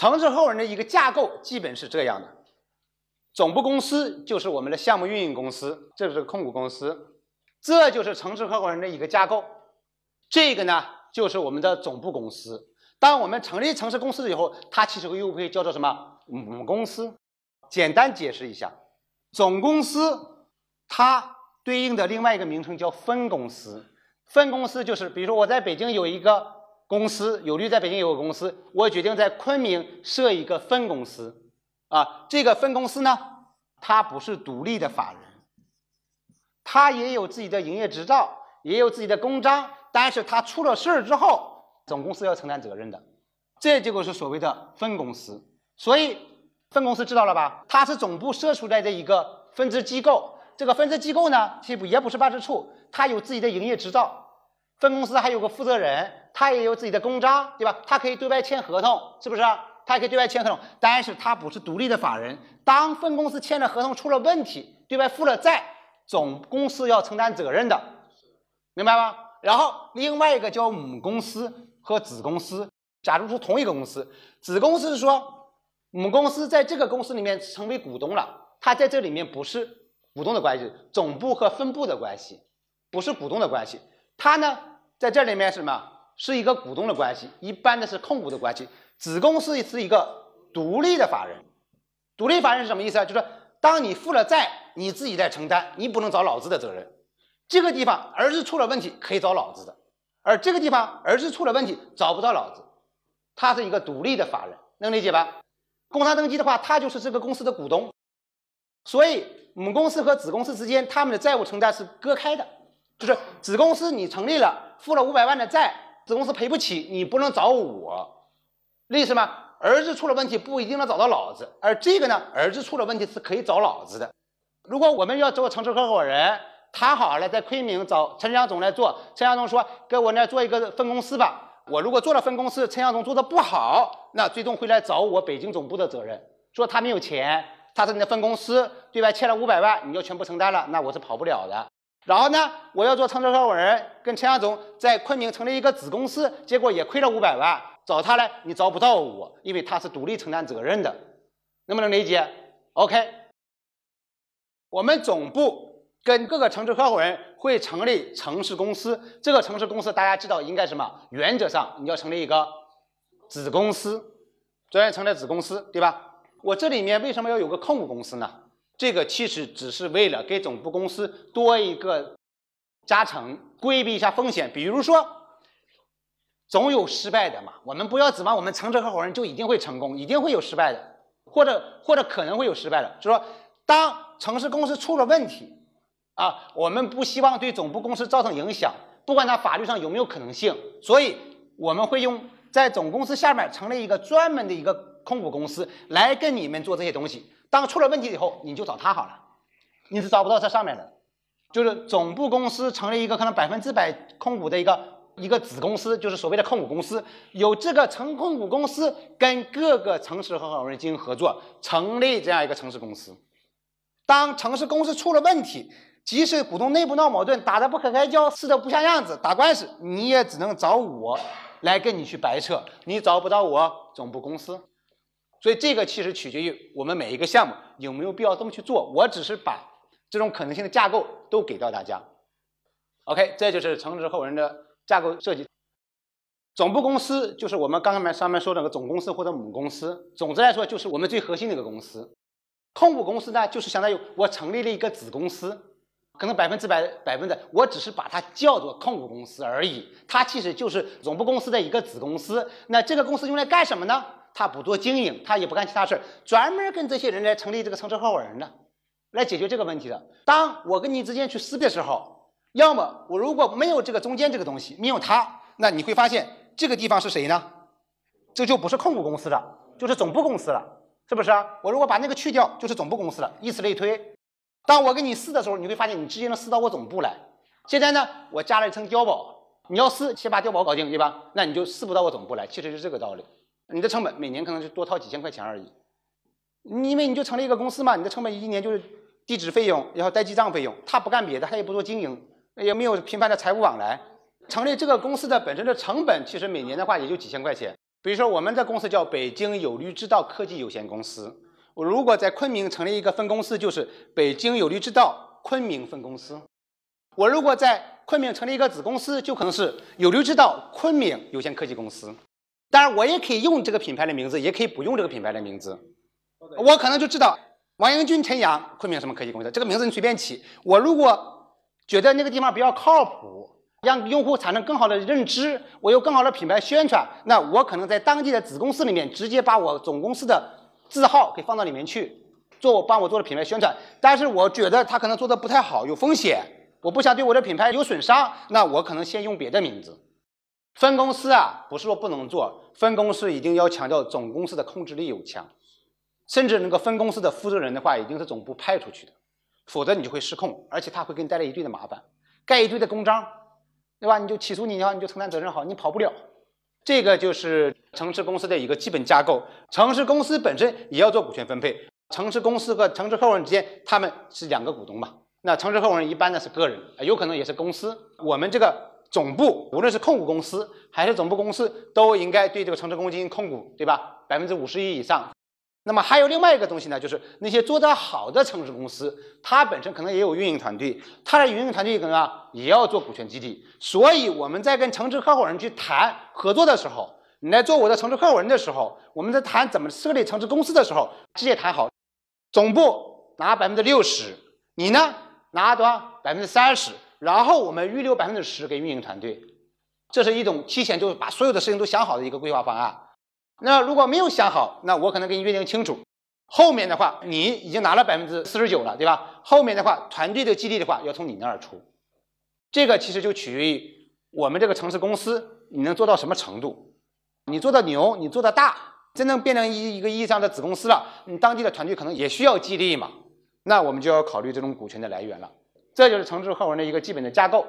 城市合伙人的一个架构基本是这样的：总部公司就是我们的项目运营公司，这是控股公司，这就是城市合伙人的一个架构。这个呢，就是我们的总部公司。当我们成立城市公司以后，它其实又会叫做什么母公司？简单解释一下，总公司它对应的另外一个名称叫分公司。分公司就是，比如说我在北京有一个公司，有律在北京有个公司，我决定在昆明设一个分公司。啊，这个分公司呢，它不是独立的法人，它也有自己的营业执照，也有自己的公章，但是它出了事儿之后，总公司要承担责任的。这就是所谓的分公司。所以分公司知道了吧？它是总部设出来的一个分支机构。这个分支机构呢，其实也不是办事处，它有自己的营业执照。分公司还有个负责人，他也有自己的公章，对吧？他可以对外签合同，是不是？他可以对外签合同，但是他不是独立的法人。当分公司签的合同出了问题，对外负了债，总公司要承担责任的，明白吗？然后另外一个叫母公司和子公司，假如说同一个公司，子公司是说母公司在这个公司里面成为股东了，他在这里面不是股东的关系，总部和分部的关系，不是股东的关系，他呢？在这里面是什么？是一个股东的关系，一般的是控股的关系。子公司是一个独立的法人，独立法人是什么意思啊？就是当你负了债，你自己在承担，你不能找老子的责任。这个地方儿子出了问题可以找老子的，而这个地方儿子出了问题找不到老子，他是一个独立的法人，能理解吧？工商登记的话，他就是这个公司的股东，所以母公司和子公司之间他们的债务承担是割开的。就是子公司你成立了，付了五百万的债，子公司赔不起，你不能找我，意思吗？儿子出了问题不一定能找到老子，而这个呢，儿子出了问题是可以找老子的。如果我们要做城市合伙人，谈好了在昆明找陈向总来做，陈向总说给我那做一个分公司吧，我如果做了分公司，陈向总做的不好，那最终会来找我北京总部的责任，说他没有钱，他是你的分公司，对外欠了五百万，你要全部承担了，那我是跑不了的。然后呢，我要做城市合伙人，跟陈向总在昆明成立一个子公司，结果也亏了五百万，找他来，你找不到我，因为他是独立承担责任的，能不能理解？OK，我们总部跟各个城市合伙人会成立城市公司，这个城市公司大家知道应该什么？原则上你要成立一个子公司，专业成立子公司，对吧？我这里面为什么要有个控股公司呢？这个其实只是为了给总部公司多一个加成，规避一下风险。比如说，总有失败的嘛，我们不要指望我们城市合伙人就一定会成功，一定会有失败的，或者或者可能会有失败的。就说当城市公司出了问题啊，我们不希望对总部公司造成影响，不管它法律上有没有可能性，所以我们会用在总公司下面成立一个专门的一个控股公司来跟你们做这些东西。当出了问题以后，你就找他好了，你是找不到这上面的。就是总部公司成立一个可能百分之百控股的一个一个子公司，就是所谓的控股公司，有这个成控股公司跟各个城市合伙人进行合作，成立这样一个城市公司。当城市公司出了问题，即使股东内部闹矛盾，打得不可开交，撕得不像样子，打官司，你也只能找我来跟你去掰扯，你找不到我总部公司。所以这个其实取决于我们每一个项目有没有必要这么去做。我只是把这种可能性的架构都给到大家。OK，这就是城市合伙人的架构设计。总部公司就是我们刚刚面上面说那个总公司或者母公司。总之来说，就是我们最核心的一个公司。控股公司呢，就是相当于我成立了一个子公司，可能百分之百百分的，我只是把它叫做控股公司而已。它其实就是总部公司的一个子公司。那这个公司用来干什么呢？他不做经营，他也不干其他事儿，专门跟这些人来成立这个城市合伙人的，来解决这个问题的。当我跟你之间去撕的时候，要么我如果没有这个中间这个东西，没有他，那你会发现这个地方是谁呢？这就不是控股公司了，就是总部公司了，是不是？我如果把那个去掉，就是总部公司了。以此类推，当我跟你撕的时候，你会发现你直接能撕到我总部来。现在呢，我加了一层碉堡，你要撕先把碉堡搞定，对吧？那你就撕不到我总部来，其实是这个道理。你的成本每年可能就多掏几千块钱而已，因为你就成立一个公司嘛，你的成本一年就是地址费用，然后代记账费用，他不干别的，他也不做经营，也没有频繁的财务往来，成立这个公司的本身的成本，其实每年的话也就几千块钱。比如说我们的公司叫北京有绿之道科技有限公司，我如果在昆明成立一个分公司，就是北京有绿之道昆明分公司。我如果在昆明成立一个子公司，就可能是有绿之道昆明有限科技公司。当然，我也可以用这个品牌的名字，也可以不用这个品牌的名字。我可能就知道王英军、陈阳昆明什么科技公司，这个名字你随便起。我如果觉得那个地方比较靠谱，让用户产生更好的认知，我有更好的品牌宣传，那我可能在当地的子公司里面直接把我总公司的字号给放到里面去，做帮我做的品牌宣传。但是我觉得他可能做的不太好，有风险，我不想对我的品牌有损伤，那我可能先用别的名字。分公司啊，不是说不能做，分公司一定要强调总公司的控制力有强，甚至那个分公司的负责人的话，一定是总部派出去的，否则你就会失控，而且他会给你带来一堆的麻烦，盖一堆的公章，对吧？你就起诉你，你就承担责任好，你跑不了。这个就是城市公司的一个基本架构。城市公司本身也要做股权分配，城市公司和城市合伙人之间他们是两个股东嘛？那城市合伙人一般呢是个人，有可能也是公司。我们这个。总部无论是控股公司还是总部公司，都应该对这个城市公进行控股，对吧？百分之五十一以上。那么还有另外一个东西呢，就是那些做得好的城市公司，它本身可能也有运营团队，它的运营团队可能啊也要做股权激励。所以我们在跟城市合伙人去谈合作的时候，你来做我的城市合伙人的时候，我们在谈怎么设立城市公司的时候，直接谈好，总部拿百分之六十，你呢拿多少百分之三十。然后我们预留百分之十给运营团队，这是一种提前就把所有的事情都想好的一个规划方案。那如果没有想好，那我可能给你约定清楚，后面的话你已经拿了百分之四十九了，对吧？后面的话团队的激励的话要从你那儿出，这个其实就取决于我们这个城市公司你能做到什么程度。你做的牛，你做的大，真正变成一一个意义上的子公司了，你当地的团队可能也需要激励嘛，那我们就要考虑这种股权的来源了。这就是城市课文的一个基本的架构。